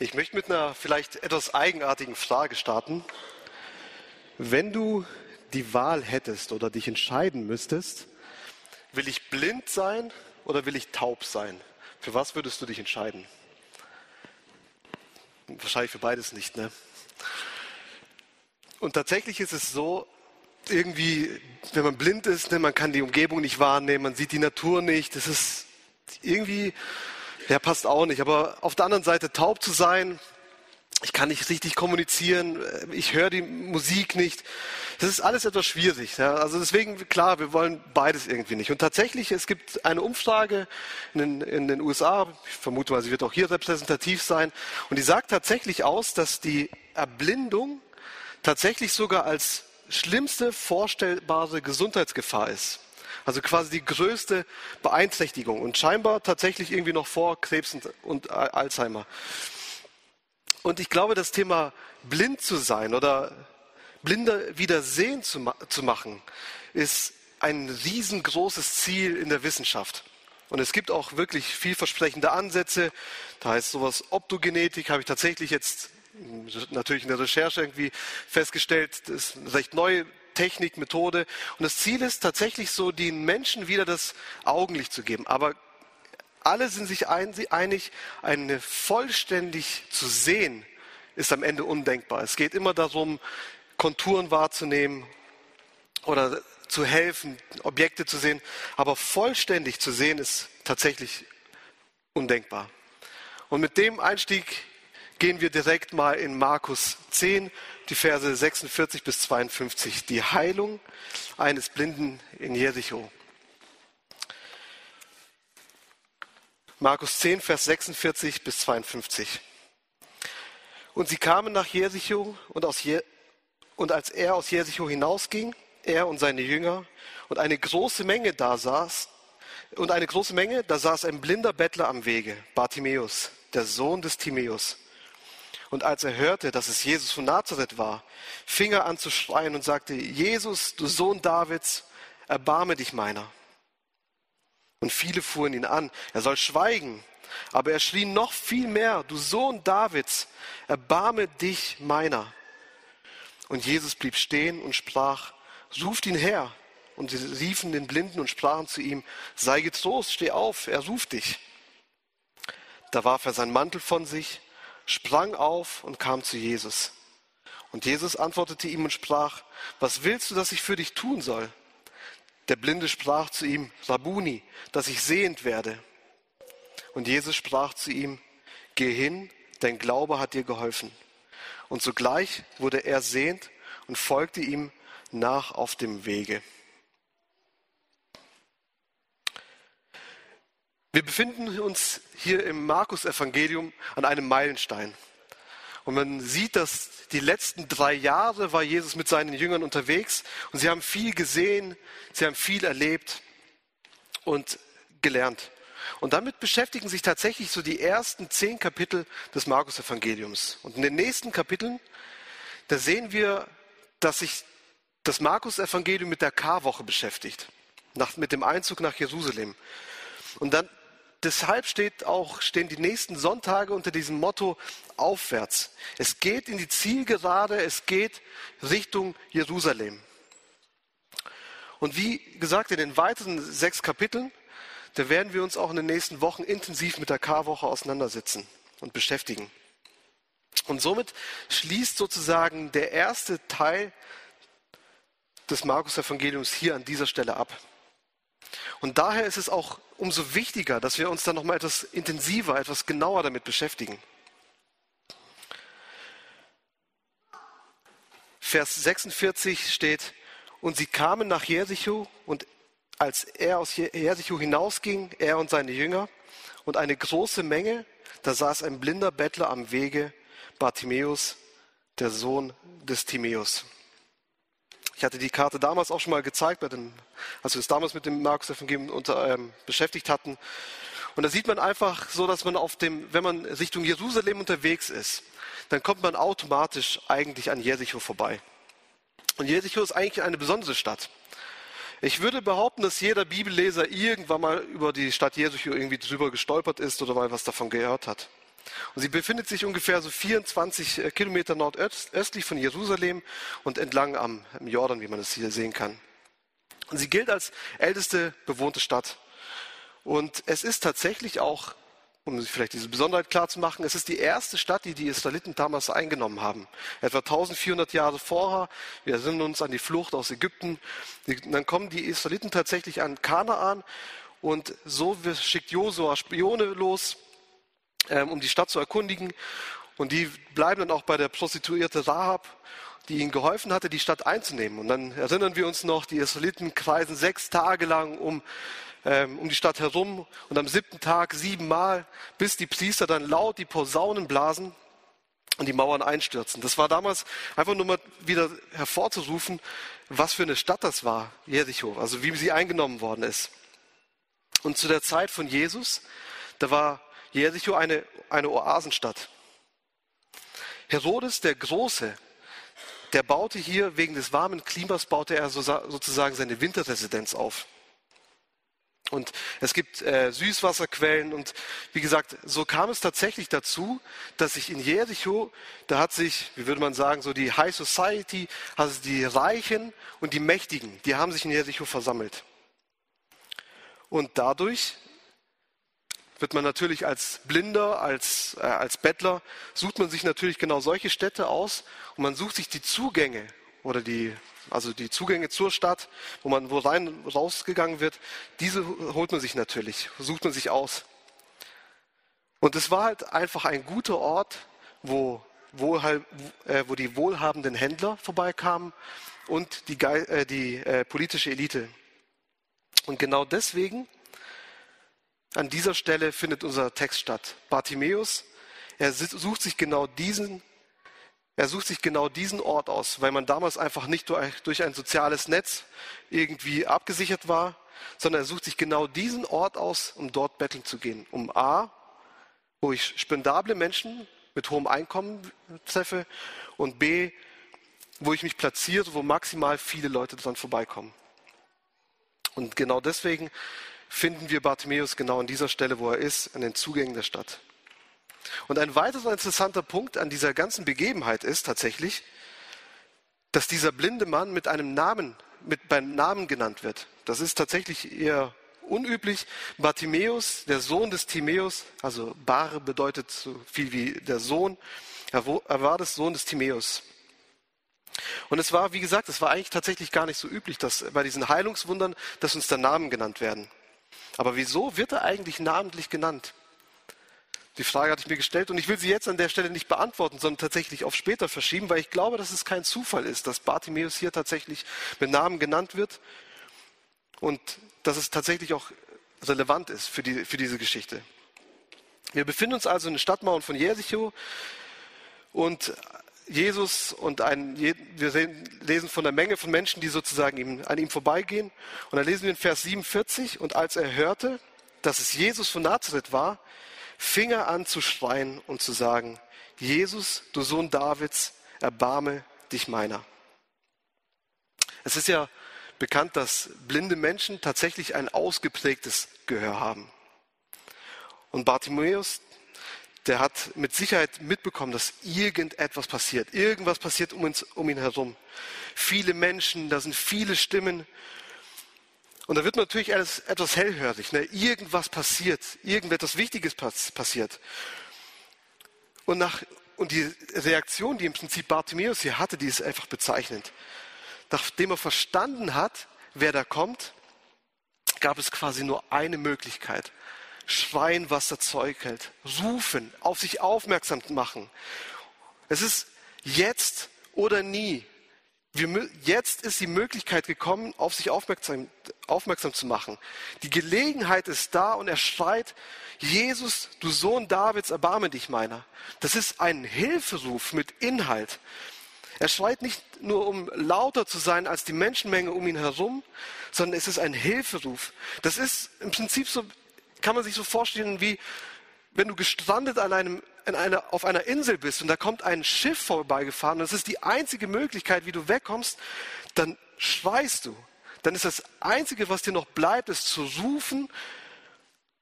Ich möchte mit einer vielleicht etwas eigenartigen Frage starten. Wenn du die Wahl hättest oder dich entscheiden müsstest, will ich blind sein oder will ich taub sein? Für was würdest du dich entscheiden? Wahrscheinlich für beides nicht, ne? Und tatsächlich ist es so, irgendwie, wenn man blind ist, ne, man kann die Umgebung nicht wahrnehmen, man sieht die Natur nicht, das ist irgendwie ja, passt auch nicht. Aber auf der anderen Seite taub zu sein, ich kann nicht richtig kommunizieren, ich höre die Musik nicht. Das ist alles etwas schwierig. Ja. Also deswegen, klar, wir wollen beides irgendwie nicht. Und tatsächlich, es gibt eine Umfrage in den, in den USA, ich vermute mal, sie wird auch hier repräsentativ sein, und die sagt tatsächlich aus, dass die Erblindung tatsächlich sogar als schlimmste vorstellbare Gesundheitsgefahr ist. Also quasi die größte Beeinträchtigung und scheinbar tatsächlich irgendwie noch vor Krebs und, Alzheimer. Und ich glaube, das Thema blind zu sein oder blinder wieder sehen zu, zu machen, ist ein riesengroßes Ziel in der Wissenschaft. Und es gibt auch wirklich vielversprechende Ansätze. Da heißt sowas Optogenetik, habe ich tatsächlich jetzt natürlich in der Recherche irgendwie festgestellt, das ist eine recht neue Technik, Methode. Und das Ziel ist tatsächlich so, den Menschen wieder das Augenlicht zu geben. Aber alle sind sich einig, eine vollständig zu sehen, ist am Ende undenkbar. Es geht immer darum, Konturen wahrzunehmen oder zu helfen, Objekte zu sehen. Aber vollständig zu sehen ist tatsächlich undenkbar. Und mit dem Einstieg gehen wir direkt mal in Markus 10, die Verse 46 bis 52. Die Heilung eines Blinden in Jericho. Markus 10, Vers 46 bis 52. Und sie kamen nach Jericho und, Je und als er aus Jericho hinausging, er und seine Jünger, und eine große Menge da saß, und eine große Menge, da saß ein blinder Bettler am Wege, Bartimäus, der Sohn des Timäus. Und als er hörte, dass es Jesus von Nazareth war, fing er an zu schreien und sagte, Jesus, du Sohn Davids, erbarme dich meiner. Und viele fuhren ihn an, er soll schweigen. Aber er schrie noch viel mehr, du Sohn Davids, erbarme dich meiner. Und Jesus blieb stehen und sprach, ruft ihn her. Und sie riefen den Blinden und sprachen zu ihm, sei getrost, steh auf, er ruft dich. Da warf er seinen Mantel von sich sprang auf und kam zu Jesus. Und Jesus antwortete ihm und sprach, was willst du, dass ich für dich tun soll? Der Blinde sprach zu ihm, Rabuni, dass ich sehend werde. Und Jesus sprach zu ihm, geh hin, dein Glaube hat dir geholfen. Und sogleich wurde er sehend und folgte ihm nach auf dem Wege. Wir befinden uns hier im Markus-Evangelium an einem Meilenstein. Und man sieht, dass die letzten drei Jahre war Jesus mit seinen Jüngern unterwegs und sie haben viel gesehen, sie haben viel erlebt und gelernt. Und damit beschäftigen sich tatsächlich so die ersten zehn Kapitel des Markus-Evangeliums. Und in den nächsten Kapiteln, da sehen wir, dass sich das Markus-Evangelium mit der Karwoche beschäftigt, nach, mit dem Einzug nach Jerusalem. Und dann deshalb steht auch, stehen die nächsten Sonntage unter diesem Motto aufwärts. Es geht in die Zielgerade, es geht Richtung Jerusalem. Und wie gesagt, in den weiteren sechs Kapiteln, da werden wir uns auch in den nächsten Wochen intensiv mit der Karwoche auseinandersetzen und beschäftigen. Und somit schließt sozusagen der erste Teil des Markus-Evangeliums hier an dieser Stelle ab. Und daher ist es auch umso wichtiger, dass wir uns dann noch mal etwas intensiver, etwas genauer damit beschäftigen. Vers 46 steht, und sie kamen nach Jericho und als er aus Jericho hinausging, er und seine Jünger und eine große Menge, da saß ein blinder Bettler am Wege, Bartimäus, der Sohn des Timäus. Ich hatte die Karte damals auch schon mal gezeigt, bei dem, als wir es damals mit dem Markus Evangelium unter, ähm, beschäftigt hatten. Und da sieht man einfach so, dass man auf dem, wenn man Richtung Jerusalem unterwegs ist, dann kommt man automatisch eigentlich an Jericho vorbei. Und Jericho ist eigentlich eine besondere Stadt. Ich würde behaupten, dass jeder Bibelleser irgendwann mal über die Stadt Jericho irgendwie drüber gestolpert ist oder mal was davon gehört hat. Und sie befindet sich ungefähr so 24 äh, Kilometer nordöstlich von Jerusalem und entlang am Jordan, wie man es hier sehen kann. Und sie gilt als älteste bewohnte Stadt. Und es ist tatsächlich auch, um sich vielleicht diese Besonderheit klar zu machen, es ist die erste Stadt, die die Israeliten damals eingenommen haben. Etwa 1400 Jahre vorher. Wir erinnern uns an die Flucht aus Ägypten. Dann kommen die Israeliten tatsächlich an Kanaan und so schickt Josua Spione los, ähm, um die Stadt zu erkundigen. Und die bleiben dann auch bei der Prostituierte Rahab, die ihnen geholfen hatte, die Stadt einzunehmen. Und dann erinnern wir uns noch, die Israeliten kreisen sechs Tage lang um, ähm, um die Stadt herum und am siebten Tag siebenmal, bis die Priester dann laut die Posaunen blasen und die Mauern einstürzen. Das war damals einfach nur mal wieder hervorzurufen, was für eine Stadt das war, Jericho, also wie sie eingenommen worden ist. Und zu der Zeit von Jesus, da war Jericho eine, eine Oasenstadt. Herodes der Große, der baute hier wegen des warmen Klimas, baute er sozusagen seine Winterresidenz auf. Und es gibt äh, Süßwasserquellen und wie gesagt, so kam es tatsächlich dazu, dass sich in Jericho, da hat sich, wie würde man sagen, so die High Society, also die Reichen und die Mächtigen, die haben sich in Jericho versammelt. Und dadurch wird man natürlich als Blinder, als, äh, als Bettler, sucht man sich natürlich genau solche Städte aus und man sucht sich die Zugänge oder die, also die Zugänge zur Stadt, wo man wo rein rausgegangen wird, diese holt man sich natürlich, sucht man sich aus. Und es war halt einfach ein guter Ort, wo, wo, äh, wo die wohlhabenden Händler vorbeikamen und die, äh, die äh, politische Elite. Und genau deswegen, an dieser Stelle findet unser Text statt. Bartimäus, er sucht sich genau diesen, er sucht sich genau diesen Ort aus, weil man damals einfach nicht durch ein soziales Netz irgendwie abgesichert war, sondern er sucht sich genau diesen Ort aus, um dort betteln zu gehen. Um A, wo ich spendable Menschen mit hohem Einkommen treffe und B, wo ich mich platziere, wo maximal viele Leute dran vorbeikommen. Und genau deswegen finden wir Bartimäus genau an dieser Stelle, wo er ist, an den Zugängen der Stadt. Und ein weiterer interessanter Punkt an dieser ganzen Begebenheit ist tatsächlich, dass dieser blinde Mann mit einem Namen, mit beim Namen genannt wird. Das ist tatsächlich eher unüblich. Bartimäus, der Sohn des Timäus, also Bar bedeutet so viel wie der Sohn, er war das Sohn des Timäus. Und es war, wie gesagt, es war eigentlich tatsächlich gar nicht so üblich, dass bei diesen Heilungswundern, dass uns da Namen genannt werden. Aber wieso wird er eigentlich namentlich genannt? Die Frage hatte ich mir gestellt und ich will sie jetzt an der Stelle nicht beantworten, sondern tatsächlich auf später verschieben, weil ich glaube, dass es kein Zufall ist, dass Bartimäus hier tatsächlich mit Namen genannt wird und dass es tatsächlich auch relevant ist für, die, für diese Geschichte. Wir befinden uns also in den Stadtmauern von Jericho und Jesus und ein, wir lesen von der Menge von Menschen, die sozusagen an ihm vorbeigehen. Und dann lesen wir in Vers 47, und als er hörte, dass es Jesus von Nazareth war, fing er an zu schreien und zu sagen, Jesus, du Sohn Davids, erbarme dich meiner. Es ist ja bekannt, dass blinde Menschen tatsächlich ein ausgeprägtes Gehör haben. Und Bartimäus, der hat mit Sicherheit mitbekommen, dass irgendetwas passiert. Irgendwas passiert um, uns, um ihn herum. Viele Menschen, da sind viele Stimmen. Und da wird man natürlich etwas hellhörig. Ne? Irgendwas passiert, irgendetwas Wichtiges passiert. Und, nach, und die Reaktion, die im Prinzip Bartimäus hier hatte, die ist einfach bezeichnend. Nachdem er verstanden hat, wer da kommt, gab es quasi nur eine Möglichkeit schreien, was das Zeug hält, rufen, auf sich aufmerksam machen. Es ist jetzt oder nie. Wir, jetzt ist die Möglichkeit gekommen, auf sich aufmerksam, aufmerksam zu machen. Die Gelegenheit ist da und er schreit, Jesus, du Sohn Davids, erbarme dich meiner. Das ist ein Hilferuf mit Inhalt. Er schreit nicht nur, um lauter zu sein als die Menschenmenge um ihn herum, sondern es ist ein Hilferuf. Das ist im Prinzip so kann man sich so vorstellen, wie wenn du gestrandet an einem, in einer, auf einer Insel bist und da kommt ein Schiff vorbeigefahren und das ist die einzige Möglichkeit, wie du wegkommst, dann schweißt du. Dann ist das Einzige, was dir noch bleibt, ist zu rufen,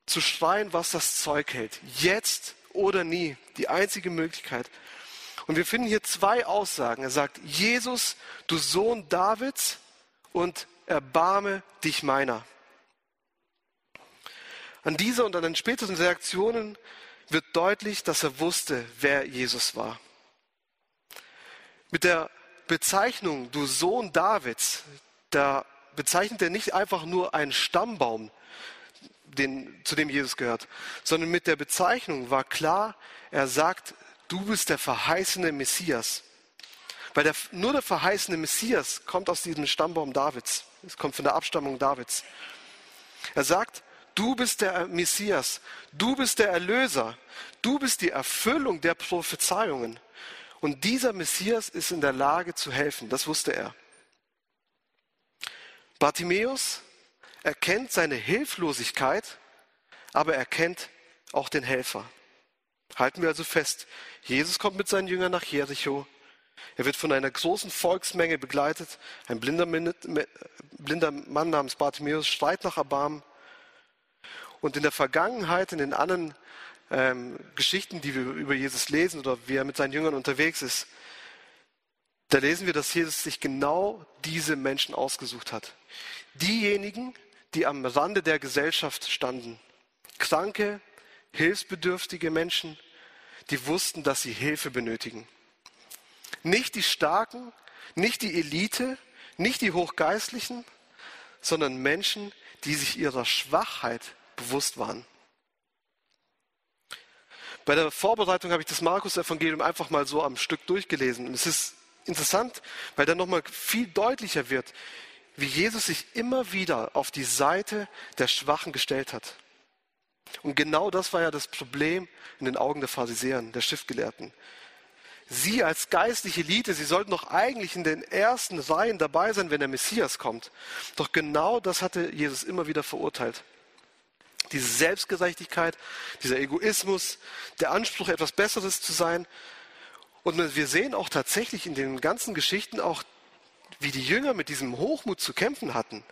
zu schreien, was das Zeug hält. Jetzt oder nie. Die einzige Möglichkeit. Und wir finden hier zwei Aussagen. Er sagt, Jesus, du Sohn Davids und erbarme dich meiner. An dieser und an den späteren Reaktionen wird deutlich, dass er wusste, wer Jesus war. Mit der Bezeichnung, du Sohn Davids, da bezeichnet er nicht einfach nur einen Stammbaum, den, zu dem Jesus gehört, sondern mit der Bezeichnung war klar, er sagt, du bist der verheißene Messias. Weil der, nur der verheißene Messias kommt aus diesem Stammbaum Davids. Es kommt von der Abstammung Davids. Er sagt, du bist der Messias, du bist der Erlöser, du bist die Erfüllung der Prophezeiungen. Und dieser Messias ist in der Lage zu helfen, das wusste er. Bartimäus erkennt seine Hilflosigkeit, aber er kennt auch den Helfer. Halten wir also fest, Jesus kommt mit seinen Jüngern nach Jericho. Er wird von einer großen Volksmenge begleitet. Ein blinder, blinder Mann namens Bartimäus schreit nach Erbarmen. Und in der Vergangenheit, in den anderen ähm, Geschichten, die wir über Jesus lesen oder wie er mit seinen Jüngern unterwegs ist, da lesen wir, dass Jesus sich genau diese Menschen ausgesucht hat. Diejenigen, die am Rande der Gesellschaft standen. Kranke, hilfsbedürftige Menschen, die wussten, dass sie Hilfe benötigen. Nicht die Starken, nicht die Elite, nicht die Hochgeistlichen, sondern Menschen, die sich ihrer Schwachheit bewusst waren. Bei der Vorbereitung habe ich das Markus-Evangelium einfach mal so am Stück durchgelesen. Und es ist interessant, weil da nochmal viel deutlicher wird, wie Jesus sich immer wieder auf die Seite der Schwachen gestellt hat. Und genau das war ja das Problem in den Augen der Pharisäern, der Schriftgelehrten. Sie als geistliche Elite, sie sollten doch eigentlich in den ersten Reihen dabei sein, wenn der Messias kommt. Doch genau das hatte Jesus immer wieder verurteilt. Diese Selbstgerechtigkeit, dieser Egoismus, der Anspruch, etwas Besseres zu sein. Und wir sehen auch tatsächlich in den ganzen Geschichten auch wie die Jünger mit diesem Hochmut zu kämpfen hatten,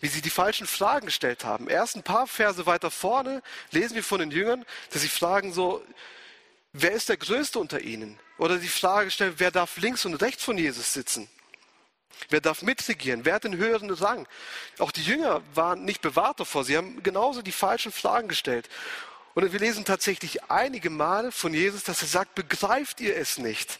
wie sie die falschen Fragen gestellt haben. Erst ein paar Verse weiter vorne lesen wir von den Jüngern, dass sie fragen so, wer ist der Größte unter ihnen? Oder die Frage stellen, wer darf links und rechts von Jesus sitzen? Wer darf mitregieren? Wer hat den höheren Rang? Auch die Jünger waren nicht bewahrt davor. Sie haben genauso die falschen Fragen gestellt. Und wir lesen tatsächlich einige Male von Jesus, dass er sagt, begreift ihr es nicht?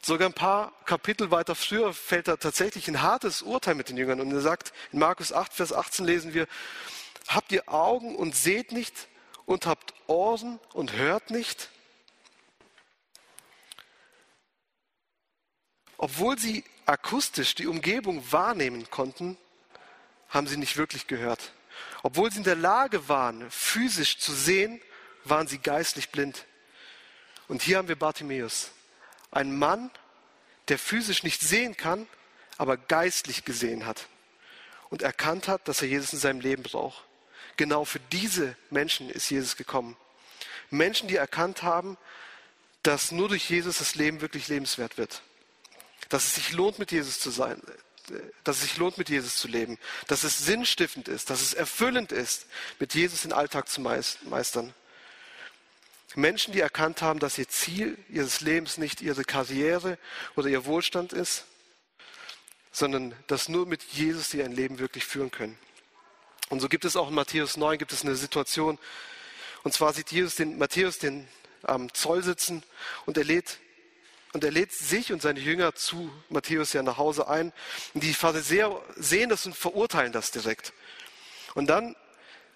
Sogar ein paar Kapitel weiter früher fällt er tatsächlich ein hartes Urteil mit den Jüngern. Und er sagt, in Markus 8, Vers 18 lesen wir, habt ihr Augen und seht nicht und habt Ohren und hört nicht? Obwohl sie akustisch die Umgebung wahrnehmen konnten, haben sie nicht wirklich gehört. Obwohl sie in der Lage waren, physisch zu sehen, waren sie geistlich blind. Und hier haben wir Bartimäus. Ein Mann, der physisch nicht sehen kann, aber geistlich gesehen hat und erkannt hat, dass er Jesus in seinem Leben braucht. Genau für diese Menschen ist Jesus gekommen. Menschen, die erkannt haben, dass nur durch Jesus das Leben wirklich lebenswert wird. Dass es sich lohnt, mit Jesus zu sein, dass es sich lohnt, mit Jesus zu leben, dass es sinnstiftend ist, dass es erfüllend ist, mit Jesus den Alltag zu meistern. Menschen, die erkannt haben, dass ihr Ziel ihres Lebens nicht ihre Karriere oder ihr Wohlstand ist, sondern dass nur mit Jesus sie ein Leben wirklich führen können. Und so gibt es auch in Matthäus 9 gibt es eine Situation, und zwar sieht Jesus den, Matthäus den am Zoll sitzen und er lädt und er lädt sich und seine Jünger zu Matthäus ja nach Hause ein. Und die Pharisäer sehen das und verurteilen das direkt. Und dann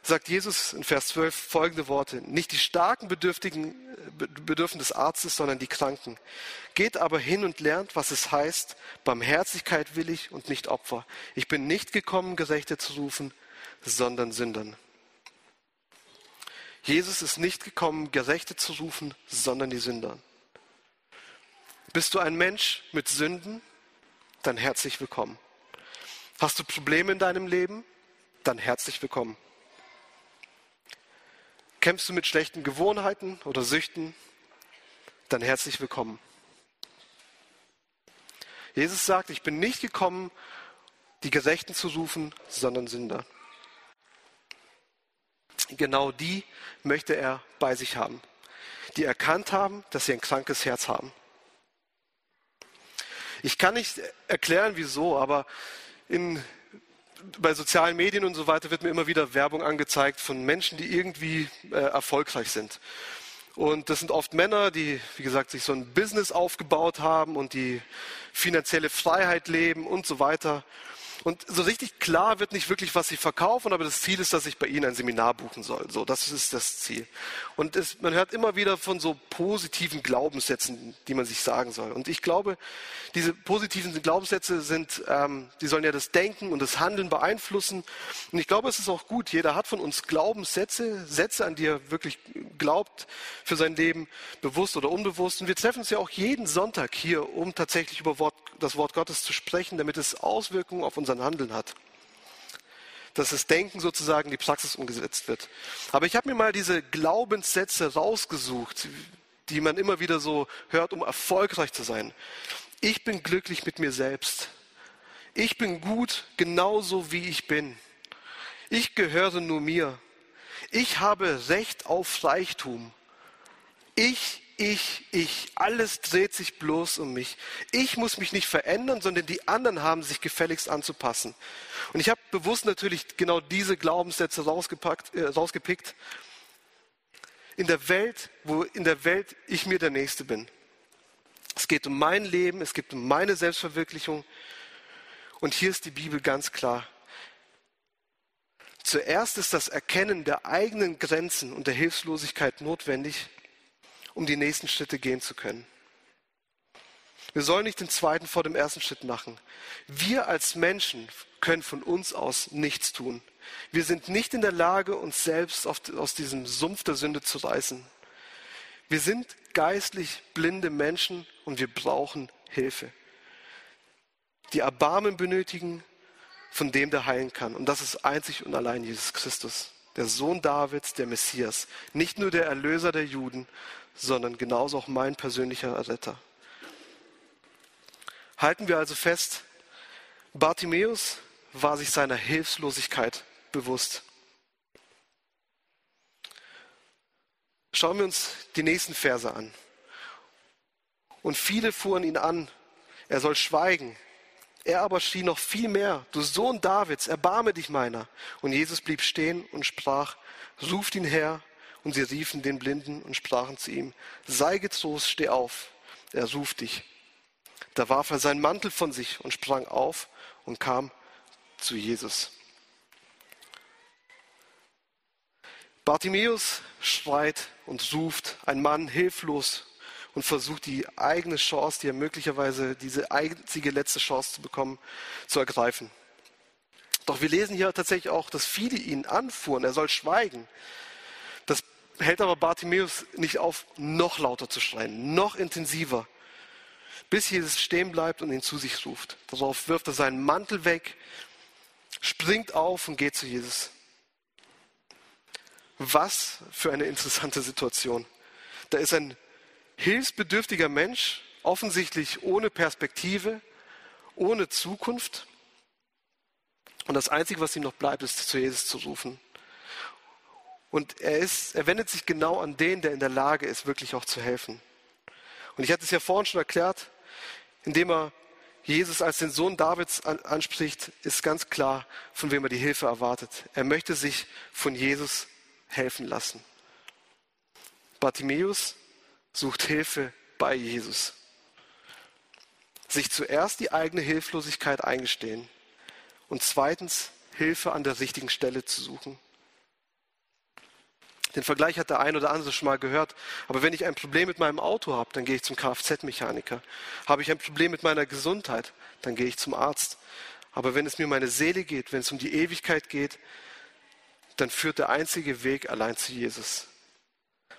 sagt Jesus in Vers 12 folgende Worte. Nicht die Starken Bedürftigen, bedürfen des Arztes, sondern die Kranken. Geht aber hin und lernt, was es heißt, Barmherzigkeit will ich und nicht Opfer. Ich bin nicht gekommen, Gerechte zu rufen, sondern Sündern. Jesus ist nicht gekommen, Gerechte zu rufen, sondern die Sünder. Bist du ein Mensch mit Sünden? Dann herzlich willkommen. Hast du Probleme in deinem Leben? Dann herzlich willkommen. Kämpfst du mit schlechten Gewohnheiten oder Süchten? Dann herzlich willkommen. Jesus sagt, ich bin nicht gekommen, die Gerechten zu rufen, sondern Sünder. Genau die möchte er bei sich haben, die erkannt haben, dass sie ein krankes Herz haben. Ich kann nicht erklären, wieso, aber in, bei sozialen Medien und so weiter wird mir immer wieder Werbung angezeigt von Menschen, die irgendwie äh, erfolgreich sind. Und das sind oft Männer, die, wie gesagt, sich so ein Business aufgebaut haben und die finanzielle Freiheit leben und so weiter. Und so richtig klar wird nicht wirklich, was sie verkaufen, aber das Ziel ist, dass ich bei ihnen ein Seminar buchen soll. So, das ist das Ziel. Und es, man hört immer wieder von so positiven Glaubenssätzen, die man sich sagen soll. Und ich glaube, diese positiven Glaubenssätze sind, ähm, die sollen ja das Denken und das Handeln beeinflussen. Und ich glaube, es ist auch gut. Jeder hat von uns Glaubenssätze, Sätze, an die er wirklich glaubt für sein Leben, bewusst oder unbewusst. Und wir treffen uns ja auch jeden Sonntag hier, um tatsächlich über Wort, das Wort Gottes zu sprechen, damit es Auswirkungen auf unser sein Handeln hat. Dass das Denken sozusagen in die Praxis umgesetzt wird. Aber ich habe mir mal diese Glaubenssätze rausgesucht, die man immer wieder so hört, um erfolgreich zu sein. Ich bin glücklich mit mir selbst. Ich bin gut genauso wie ich bin. Ich gehöre nur mir. Ich habe Recht auf Reichtum. Ich ich, ich. Alles dreht sich bloß um mich. Ich muss mich nicht verändern, sondern die anderen haben sich gefälligst anzupassen. Und ich habe bewusst natürlich genau diese Glaubenssätze rausgepackt, äh, rausgepickt. In der Welt, wo in der Welt ich mir der Nächste bin. Es geht um mein Leben, es geht um meine Selbstverwirklichung. Und hier ist die Bibel ganz klar. Zuerst ist das Erkennen der eigenen Grenzen und der Hilflosigkeit notwendig, um die nächsten Schritte gehen zu können. Wir sollen nicht den zweiten vor dem ersten Schritt machen. Wir als Menschen können von uns aus nichts tun. Wir sind nicht in der Lage, uns selbst aus diesem Sumpf der Sünde zu reißen. Wir sind geistlich blinde Menschen und wir brauchen Hilfe. Die Erbarmen benötigen von dem, der heilen kann. Und das ist einzig und allein Jesus Christus, der Sohn Davids, der Messias. Nicht nur der Erlöser der Juden, sondern genauso auch mein persönlicher Retter. Halten wir also fest, Bartimäus war sich seiner Hilflosigkeit bewusst. Schauen wir uns die nächsten Verse an. Und viele fuhren ihn an, er soll schweigen. Er aber schrie noch viel mehr, du Sohn Davids, erbarme dich meiner. Und Jesus blieb stehen und sprach, ruft ihn her. Und sie riefen den Blinden und sprachen zu ihm, sei getrost, steh auf, er ruft dich. Da warf er seinen Mantel von sich und sprang auf und kam zu Jesus. Bartimäus schreit und ruft, ein Mann hilflos und versucht die eigene Chance, die er möglicherweise diese einzige letzte Chance zu bekommen, zu ergreifen. Doch wir lesen hier tatsächlich auch, dass viele ihn anfuhren, er soll schweigen. Hält aber Bartimäus nicht auf, noch lauter zu schreien, noch intensiver, bis Jesus stehen bleibt und ihn zu sich ruft. Darauf wirft er seinen Mantel weg, springt auf und geht zu Jesus. Was für eine interessante Situation. Da ist ein hilfsbedürftiger Mensch, offensichtlich ohne Perspektive, ohne Zukunft. Und das Einzige, was ihm noch bleibt, ist zu Jesus zu rufen. Und er, ist, er wendet sich genau an den, der in der Lage ist, wirklich auch zu helfen. Und ich hatte es ja vorhin schon erklärt, indem er Jesus als den Sohn Davids anspricht, ist ganz klar, von wem er die Hilfe erwartet. Er möchte sich von Jesus helfen lassen. Bartimäus sucht Hilfe bei Jesus. Sich zuerst die eigene Hilflosigkeit eingestehen und zweitens Hilfe an der richtigen Stelle zu suchen. Den Vergleich hat der ein oder andere schon mal gehört. Aber wenn ich ein Problem mit meinem Auto habe, dann gehe ich zum Kfz-Mechaniker. Habe ich ein Problem mit meiner Gesundheit, dann gehe ich zum Arzt. Aber wenn es mir um meine Seele geht, wenn es um die Ewigkeit geht, dann führt der einzige Weg allein zu Jesus.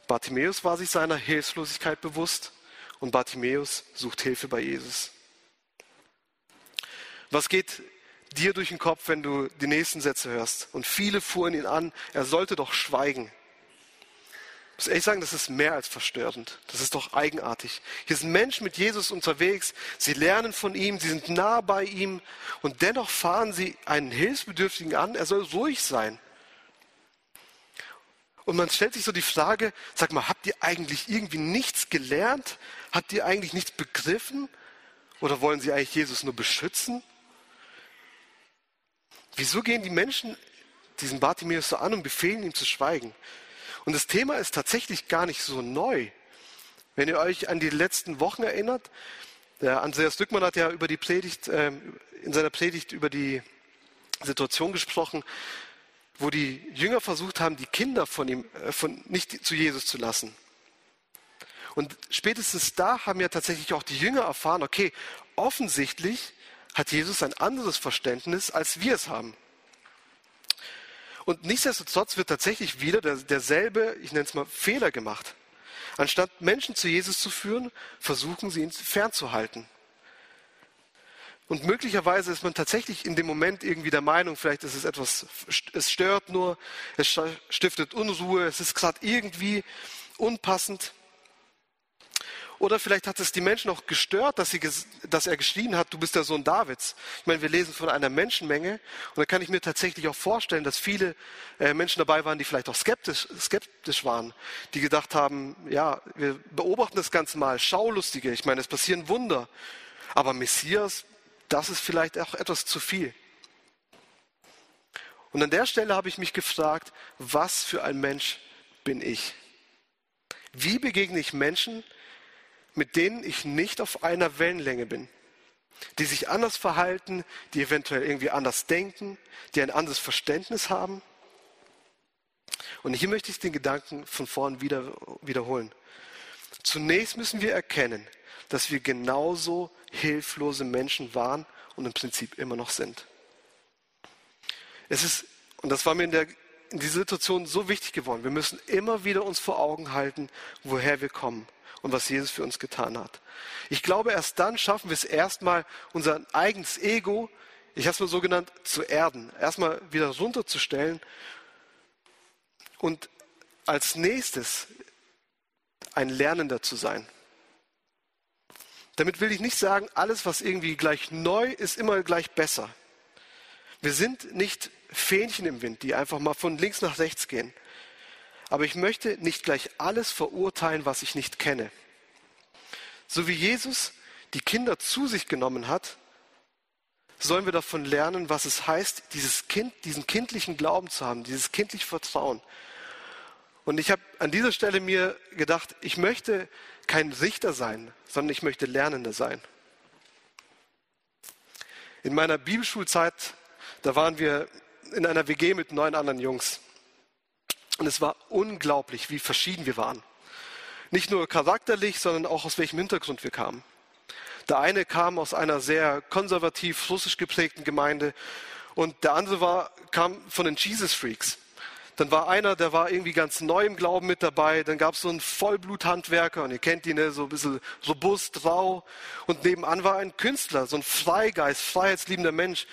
Bartimäus war sich seiner Hilflosigkeit bewusst und Bartimäus sucht Hilfe bei Jesus. Was geht dir durch den Kopf, wenn du die nächsten Sätze hörst? Und viele fuhren ihn an, er sollte doch schweigen. Muss ehrlich sagen, das ist mehr als verstörend. Das ist doch eigenartig. Hier sind Menschen mit Jesus unterwegs, sie lernen von ihm, sie sind nah bei ihm und dennoch fahren sie einen Hilfsbedürftigen an, er soll ruhig sein. Und man stellt sich so die Frage, sag mal, habt ihr eigentlich irgendwie nichts gelernt? Habt ihr eigentlich nichts begriffen? Oder wollen sie eigentlich Jesus nur beschützen? Wieso gehen die Menschen diesen Bartimäus so an und befehlen ihm zu schweigen? Und das Thema ist tatsächlich gar nicht so neu. Wenn ihr euch an die letzten Wochen erinnert, der Andreas Dückmann hat ja über die Predigt, äh, in seiner Predigt über die Situation gesprochen, wo die Jünger versucht haben, die Kinder von ihm äh, von, nicht zu Jesus zu lassen. Und spätestens da haben ja tatsächlich auch die Jünger erfahren, okay, offensichtlich hat Jesus ein anderes Verständnis, als wir es haben. Und nichtsdestotrotz wird tatsächlich wieder der, derselbe, ich nenne es mal, Fehler gemacht. Anstatt Menschen zu Jesus zu führen, versuchen sie ihn fernzuhalten. Und möglicherweise ist man tatsächlich in dem Moment irgendwie der Meinung, vielleicht ist es etwas, es stört nur, es stiftet Unruhe, es ist gerade irgendwie unpassend. Oder vielleicht hat es die Menschen auch gestört, dass, sie, dass, er geschrien hat, du bist der Sohn Davids. Ich meine, wir lesen von einer Menschenmenge und da kann ich mir tatsächlich auch vorstellen, dass viele äh, Menschen dabei waren, die vielleicht auch skeptisch, skeptisch waren, die gedacht haben, ja, wir beobachten das Ganze mal, Schaulustige, ich meine, es passieren Wunder, aber Messias, das ist vielleicht auch etwas zu viel. Und an der Stelle habe ich mich gefragt, was für ein Mensch bin ich? Wie begegne ich Menschen, mit denen ich nicht auf einer Wellenlänge bin, die sich anders verhalten, die eventuell irgendwie anders denken, die ein anderes Verständnis haben? Und hier möchte ich den Gedanken von vorn wieder, wiederholen. Zunächst müssen wir erkennen, dass wir genauso hilflose Menschen waren und im Prinzip immer noch sind. Es ist, und das war mir in, der, in dieser Situation so wichtig geworden, wir müssen immer wieder uns vor Augen halten, woher wir kommen und was Jesus für uns getan hat. Ich glaube, erst dann schaffen wir es erstmal, unser eigenes Ego, ich habe es mal so genannt, zu erden, erstmal wieder runterzustellen und als nächstes ein Lernender zu sein. Damit will ich nicht sagen, alles, was irgendwie gleich neu ist, immer gleich besser. Wir sind nicht Fähnchen im Wind, die einfach mal von links nach rechts gehen. Aber ich möchte nicht gleich alles verurteilen, was ich nicht kenne. So wie Jesus die Kinder zu sich genommen hat, sollen wir davon lernen, was es heißt, dieses kind, diesen kindlichen Glauben zu haben, dieses kindliche Vertrauen. Und ich habe an dieser Stelle mir gedacht, ich möchte kein Richter sein, sondern ich möchte Lernender sein. In meiner Bibelschulzeit, da waren wir in einer WG mit neun anderen Jungs. Und es war unglaublich, wie verschieden wir waren. Nicht nur charakterlich, sondern auch aus welchem Hintergrund wir kamen. Der eine kam aus einer sehr konservativ russisch geprägten Gemeinde und der andere war, kam von den Jesus Freaks. Dann war einer, der war irgendwie ganz neu im Glauben mit dabei. Dann gab es so einen Vollbluthandwerker und ihr kennt ihn, ne, so ein bisschen robust, rau. Und nebenan war ein Künstler, so ein Freigeist, freiheitsliebender Mensch.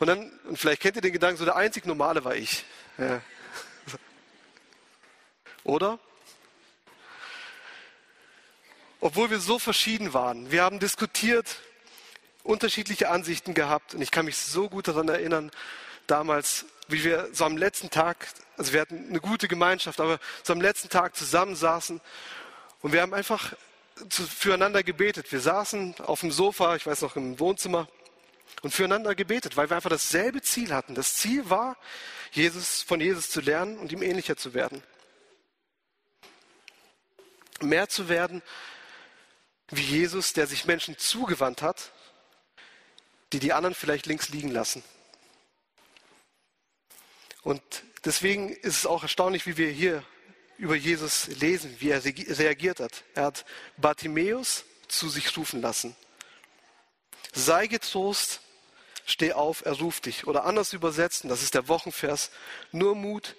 Und dann, und vielleicht kennt ihr den Gedanken, so der einzig Normale war ich. Ja. Oder? Obwohl wir so verschieden waren. Wir haben diskutiert, unterschiedliche Ansichten gehabt. Und ich kann mich so gut daran erinnern, damals, wie wir so am letzten Tag, also wir hatten eine gute Gemeinschaft, aber so am letzten Tag zusammensaßen und wir haben einfach füreinander gebetet. Wir saßen auf dem Sofa, ich weiß noch im Wohnzimmer und füreinander gebetet, weil wir einfach dasselbe Ziel hatten. Das Ziel war, Jesus, von Jesus zu lernen und ihm ähnlicher zu werden. Mehr zu werden wie Jesus, der sich Menschen zugewandt hat, die die anderen vielleicht links liegen lassen. Und deswegen ist es auch erstaunlich, wie wir hier über Jesus lesen, wie er reagiert hat. Er hat Bartimäus zu sich rufen lassen. Sei getrost, steh auf, er ruft dich. Oder anders übersetzt, das ist der Wochenvers, nur Mut,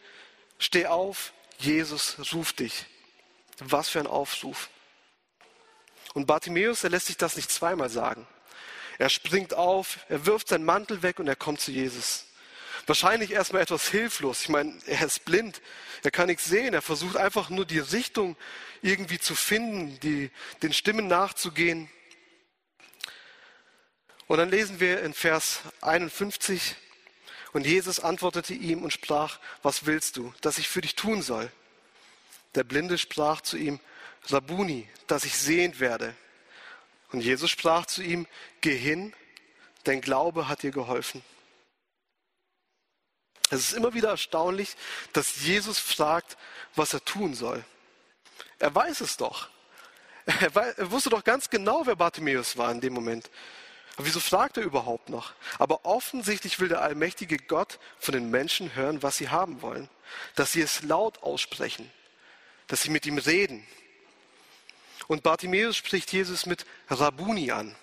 steh auf, Jesus ruft dich. Was für ein Aufruf. Und Bartimäus, er lässt sich das nicht zweimal sagen. Er springt auf, er wirft seinen Mantel weg und er kommt zu Jesus. Wahrscheinlich erstmal etwas hilflos. Ich meine, er ist blind, er kann nichts sehen, er versucht einfach nur die Richtung irgendwie zu finden, die, den Stimmen nachzugehen. Und dann lesen wir in Vers 51, und Jesus antwortete ihm und sprach, was willst du, dass ich für dich tun soll? Der Blinde sprach zu ihm, Rabuni, dass ich sehend werde. Und Jesus sprach zu ihm, geh hin, dein Glaube hat dir geholfen. Es ist immer wieder erstaunlich, dass Jesus fragt, was er tun soll. Er weiß es doch. Er, wusste doch ganz genau, wer Bartimäus war in dem Moment. Aber wieso fragt er überhaupt noch? Aber offensichtlich will der allmächtige Gott von den Menschen hören, was sie haben wollen. Dass sie es laut aussprechen. Dass sie mit ihm reden. Und Bartimäus spricht Jesus mit Rabuni an.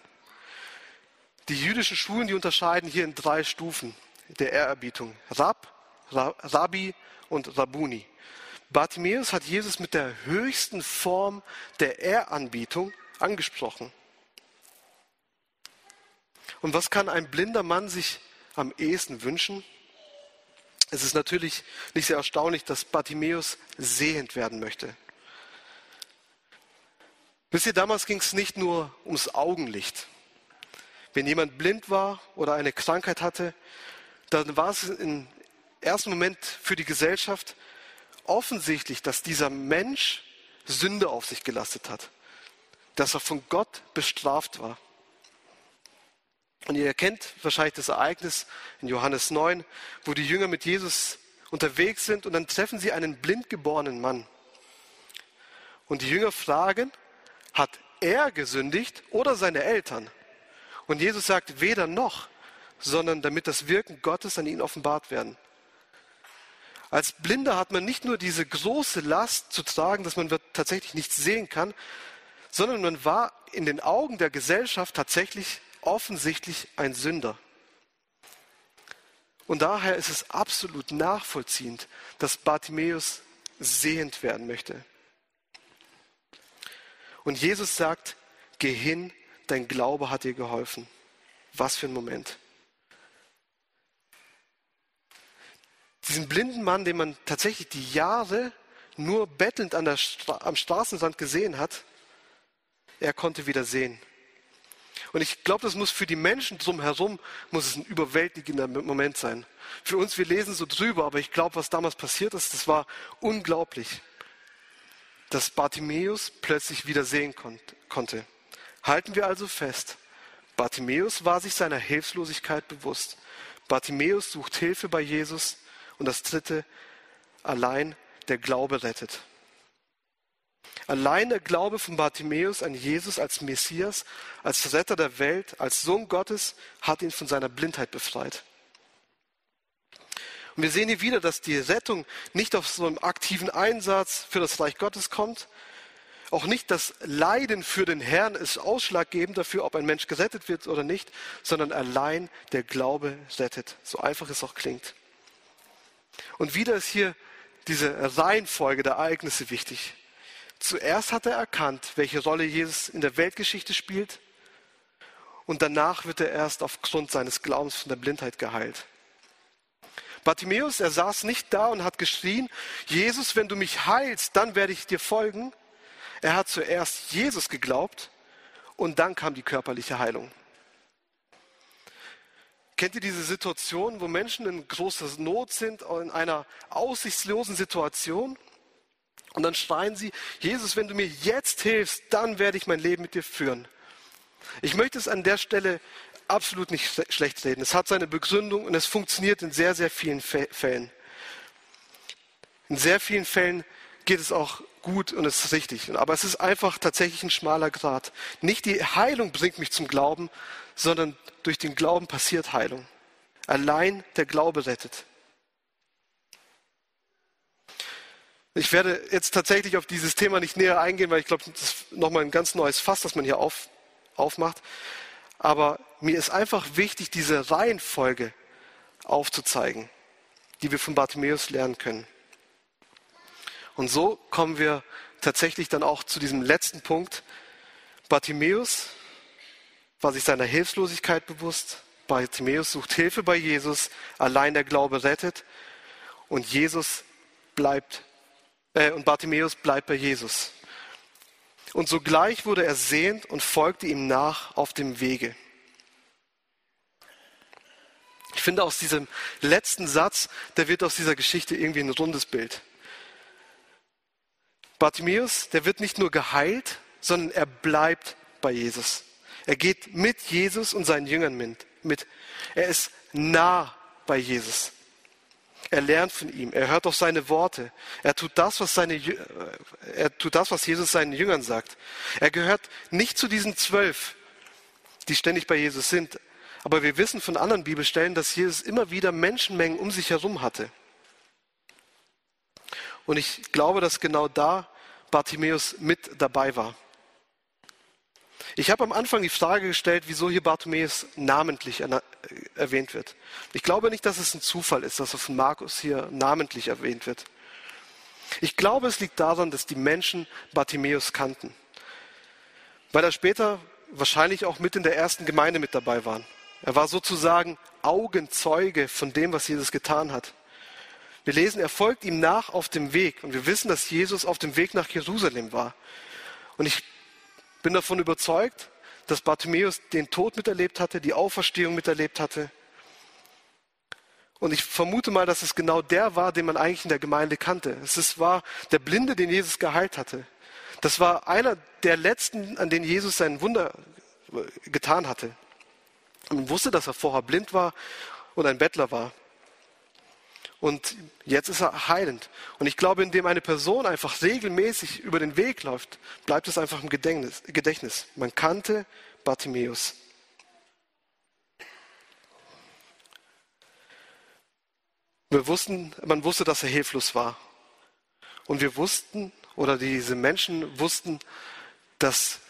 Die jüdischen Schulen, die unterscheiden hier in drei Stufen der Ehrerbietung. Rab, Rabbi und Rabuni. Bartimäus hat Jesus mit der höchsten Form der Ehranbietung angesprochen. Und was kann ein blinder Mann sich am ehesten wünschen? Es ist natürlich nicht sehr erstaunlich, dass Bartimäus sehend werden möchte. Wisst ihr, damals ging es nicht nur ums Augenlicht. Wenn jemand blind war oder eine Krankheit hatte, dann war es im ersten Moment für die Gesellschaft offensichtlich, dass dieser Mensch Sünde auf sich gelastet hat, dass er von Gott bestraft war. Und ihr erkennt wahrscheinlich das Ereignis in Johannes 9, wo die Jünger mit Jesus unterwegs sind und dann treffen sie einen blind geborenen Mann. Und die Jünger fragen, hat er gesündigt oder seine Eltern? Und Jesus sagt, weder noch, sondern damit das Wirken Gottes an ihn offenbart werden. Als Blinder hat man nicht nur diese große Last zu tragen, dass man tatsächlich nichts sehen kann, sondern man war in den Augen der Gesellschaft tatsächlich offensichtlich ein Sünder. Und daher ist es absolut nachvollziehend, dass Bartimäus sehend werden möchte. Und Jesus sagt, geh hin, dein Glaube hat dir geholfen. Was für ein Moment. Diesen blinden Mann, den man tatsächlich die Jahre nur bettelnd Stra am Straßenrand gesehen hat, er konnte wieder sehen. Und ich glaube, das muss für die Menschen drumherum muss es ein überwältigender Moment sein. Für uns, wir lesen so drüber, aber ich glaube, was damals passiert ist, das war unglaublich dass Bartimäus plötzlich wieder sehen konnte. Halten wir also fest, Bartimäus war sich seiner Hilflosigkeit bewusst. Bartimäus sucht Hilfe bei Jesus. Und das dritte, allein der Glaube rettet. Allein der Glaube von Bartimäus an Jesus als Messias, als Retter der Welt, als Sohn Gottes hat ihn von seiner Blindheit befreit. Und wir sehen hier wieder, dass die Rettung nicht auf so einem aktiven Einsatz für das Reich Gottes kommt. Auch nicht das Leiden für den Herrn ist ausschlaggebend dafür, ob ein Mensch gerettet wird oder nicht, sondern allein der Glaube rettet. So einfach es auch klingt. Und wieder ist hier diese Reihenfolge der Ereignisse wichtig. Zuerst hat er erkannt, welche Rolle Jesus in der Weltgeschichte spielt. Und danach wird er erst aufgrund seines Glaubens von der Blindheit geheilt. Bartimäus, er saß nicht da und hat geschrien, Jesus, wenn du mich heilst, dann werde ich dir folgen. Er hat zuerst Jesus geglaubt und dann kam die körperliche Heilung. Kennt ihr diese Situation, wo Menschen in großer Not sind, in einer aussichtslosen Situation? Und dann schreien sie, Jesus, wenn du mir jetzt hilfst, dann werde ich mein Leben mit dir führen. Ich möchte es an der Stelle absolut nicht schlecht reden. Es hat seine Begründung und es funktioniert in sehr, sehr vielen Fällen. In sehr vielen Fällen geht es auch gut und es ist richtig. Aber es ist einfach tatsächlich ein schmaler Grat. Nicht die Heilung bringt mich zum Glauben, sondern durch den Glauben passiert Heilung. Allein der Glaube rettet. Ich werde jetzt tatsächlich auf dieses Thema nicht näher eingehen, weil ich glaube, das ist nochmal ein ganz neues Fass, das man hier auf, aufmacht. Aber mir ist einfach wichtig, diese Reihenfolge aufzuzeigen, die wir von Bartimäus lernen können. Und so kommen wir tatsächlich dann auch zu diesem letzten Punkt. Bartimäus war sich seiner Hilflosigkeit bewusst. Bartimäus sucht Hilfe bei Jesus. Allein der Glaube rettet. Und Jesus bleibt, äh, und Bartimäus bleibt bei Jesus. Und sogleich wurde er sehend und folgte ihm nach auf dem Wege. Ich finde aus diesem letzten Satz, der wird aus dieser Geschichte irgendwie ein rundes Bild. Bartimäus, der wird nicht nur geheilt, sondern er bleibt bei Jesus. Er geht mit Jesus und seinen Jüngern mit. Er ist nah bei Jesus. Er lernt von ihm. Er hört auf seine Worte. Er tut das, was, seine, er tut das, was Jesus seinen Jüngern sagt. Er gehört nicht zu diesen zwölf, die ständig bei Jesus sind. Aber wir wissen von anderen Bibelstellen, dass Jesus immer wieder Menschenmengen um sich herum hatte. Und ich glaube, dass genau da Bartimäus mit dabei war. Ich habe am Anfang die Frage gestellt, wieso hier Bartimäus namentlich erwähnt wird. Ich glaube nicht, dass es ein Zufall ist, dass er von Markus hier namentlich erwähnt wird. Ich glaube, es liegt daran, dass die Menschen Bartimäus kannten, weil er später wahrscheinlich auch mit in der ersten Gemeinde mit dabei war. Er war sozusagen Augenzeuge von dem, was Jesus getan hat. Wir lesen, er folgt ihm nach auf dem Weg. Und wir wissen, dass Jesus auf dem Weg nach Jerusalem war. Und ich bin davon überzeugt, dass Bartimäus den Tod miterlebt hatte, die Auferstehung miterlebt hatte. Und ich vermute mal, dass es genau der war, den man eigentlich in der Gemeinde kannte. Es war der Blinde, den Jesus geheilt hatte. Das war einer der letzten, an denen Jesus sein Wunder getan hatte. Man wusste, dass er vorher blind war und ein Bettler war. Und jetzt ist er heilend. Und ich glaube, indem eine Person einfach regelmäßig über den Weg läuft, bleibt es einfach im Gedächtnis. Man kannte Bartimäus. Wir wussten, man wusste, dass er hilflos war. Und wir wussten, oder diese Menschen wussten, dass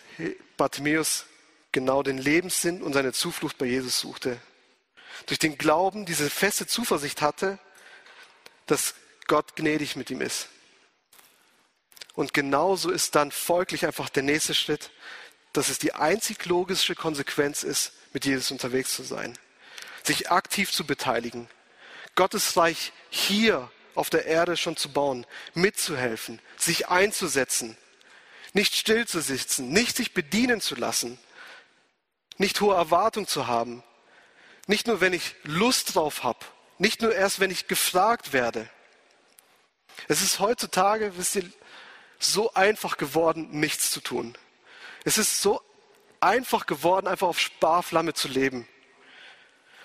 Bartimäus genau den Lebenssinn und seine Zuflucht bei Jesus suchte. Durch den Glauben diese feste Zuversicht hatte, dass Gott gnädig mit ihm ist. Und genauso ist dann folglich einfach der nächste Schritt, dass es die einzig logische Konsequenz ist, mit Jesus unterwegs zu sein. Sich aktiv zu beteiligen. Gottes Reich hier auf der Erde schon zu bauen, mitzuhelfen, sich einzusetzen, nicht still zu sitzen, nicht sich bedienen zu lassen, nicht hohe Erwartungen zu haben, nicht nur wenn ich Lust drauf habe, nicht nur erst, wenn ich gefragt werde. Es ist heutzutage, wisst ihr, so einfach geworden, nichts zu tun. Es ist so einfach geworden, einfach auf Sparflamme zu leben.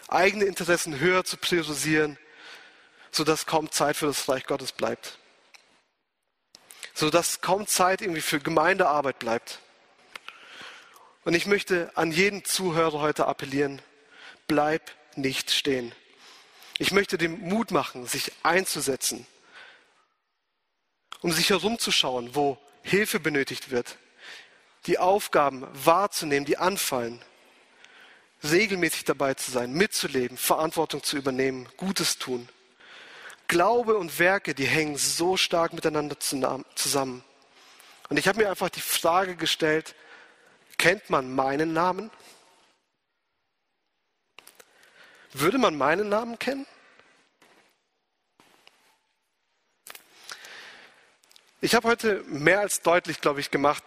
Eigene Interessen höher zu priorisieren, sodass kaum Zeit für das Reich Gottes bleibt. Sodass kaum Zeit irgendwie für Gemeindearbeit bleibt. Und ich möchte an jeden Zuhörer heute appellieren, bleib nicht stehen. Ich möchte dem Mut machen, sich einzusetzen, um sich herumzuschauen, wo Hilfe benötigt wird, die Aufgaben wahrzunehmen, die anfallen, regelmäßig dabei zu sein, mitzuleben, Verantwortung zu übernehmen, Gutes tun. Glaube und Werke, die hängen so stark miteinander zusammen. Und ich habe mir einfach die Frage gestellt, kennt man meinen Namen? Würde man meinen Namen kennen? Ich habe heute mehr als deutlich, glaube ich, gemacht,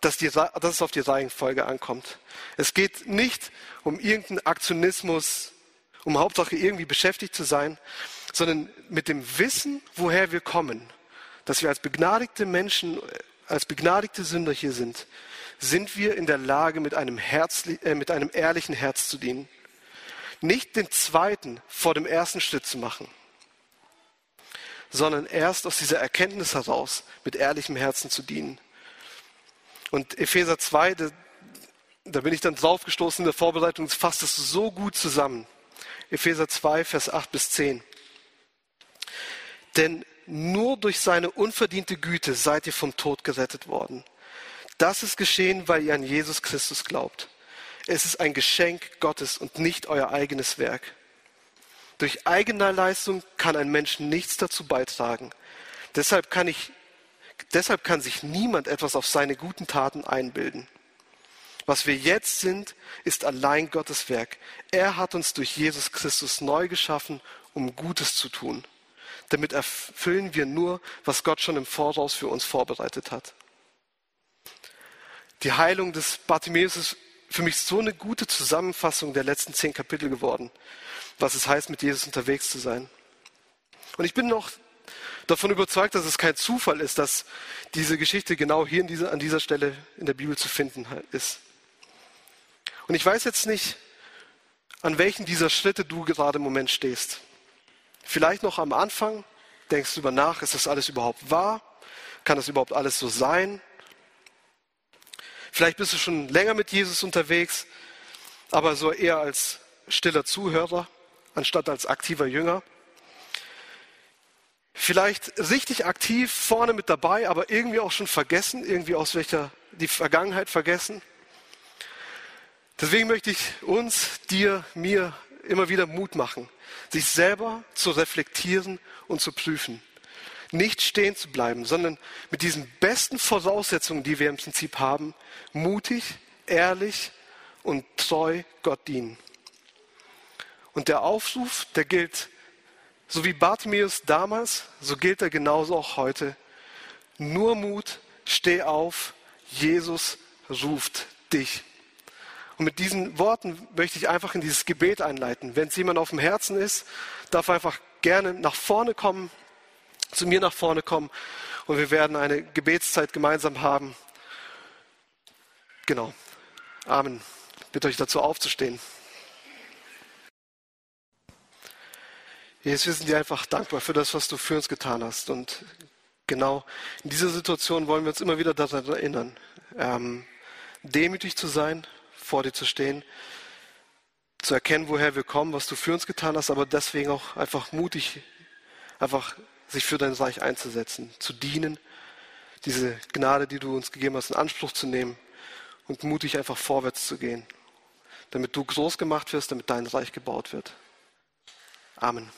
dass, die, dass es auf die Reihenfolge ankommt. Es geht nicht um irgendeinen Aktionismus, um Hauptsache irgendwie beschäftigt zu sein, sondern mit dem Wissen, woher wir kommen, dass wir als begnadigte Menschen, als begnadigte Sünder hier sind, sind wir in der Lage, mit einem, Herz, äh, mit einem ehrlichen Herz zu dienen nicht den zweiten vor dem ersten Schritt zu machen, sondern erst aus dieser Erkenntnis heraus mit ehrlichem Herzen zu dienen. Und Epheser 2, da, da bin ich dann draufgestoßen in der Vorbereitung, fasst es so gut zusammen. Epheser 2, Vers 8 bis 10. Denn nur durch seine unverdiente Güte seid ihr vom Tod gerettet worden. Das ist geschehen, weil ihr an Jesus Christus glaubt. Es ist ein Geschenk Gottes und nicht euer eigenes Werk. Durch eigene Leistung kann ein Mensch nichts dazu beitragen. Deshalb kann, ich, deshalb kann sich niemand etwas auf seine guten Taten einbilden. Was wir jetzt sind, ist allein Gottes Werk. Er hat uns durch Jesus Christus neu geschaffen, um Gutes zu tun. Damit erfüllen wir nur, was Gott schon im Voraus für uns vorbereitet hat. Die Heilung des Bartimäus für mich so eine gute Zusammenfassung der letzten zehn Kapitel geworden, was es heißt, mit Jesus unterwegs zu sein. Und ich bin noch davon überzeugt, dass es kein Zufall ist, dass diese Geschichte genau hier dieser, an dieser Stelle in der Bibel zu finden ist. Und ich weiß jetzt nicht, an welchen dieser Schritte du gerade im Moment stehst. Vielleicht noch am Anfang, denkst du über nach, ist das alles überhaupt wahr? Kann das überhaupt alles so sein? Vielleicht bist du schon länger mit Jesus unterwegs, aber so eher als stiller Zuhörer, anstatt als aktiver Jünger. Vielleicht richtig aktiv vorne mit dabei, aber irgendwie auch schon vergessen, irgendwie aus welcher die Vergangenheit vergessen. Deswegen möchte ich uns, dir, mir immer wieder Mut machen, sich selber zu reflektieren und zu prüfen. Nicht stehen zu bleiben, sondern mit diesen besten Voraussetzungen, die wir im Prinzip haben, mutig, ehrlich und treu Gott dienen. Und der Aufruf, der gilt, so wie Bartimäus damals, so gilt er genauso auch heute. Nur Mut, steh auf, Jesus ruft dich. Und mit diesen Worten möchte ich einfach in dieses Gebet einleiten. Wenn es jemand auf dem Herzen ist, darf einfach gerne nach vorne kommen, zu mir nach vorne kommen und wir werden eine Gebetszeit gemeinsam haben. Genau. Amen. Ich bitte euch dazu aufzustehen. Jesus, wir sind dir einfach dankbar für das, was du für uns getan hast. Und genau in dieser Situation wollen wir uns immer wieder daran erinnern, ähm, demütig zu sein, vor dir zu stehen, zu erkennen, woher wir kommen, was du für uns getan hast, aber deswegen auch einfach mutig, einfach sich für dein Reich einzusetzen, zu dienen, diese Gnade, die du uns gegeben hast, in Anspruch zu nehmen und mutig einfach vorwärts zu gehen, damit du groß gemacht wirst, damit dein Reich gebaut wird. Amen.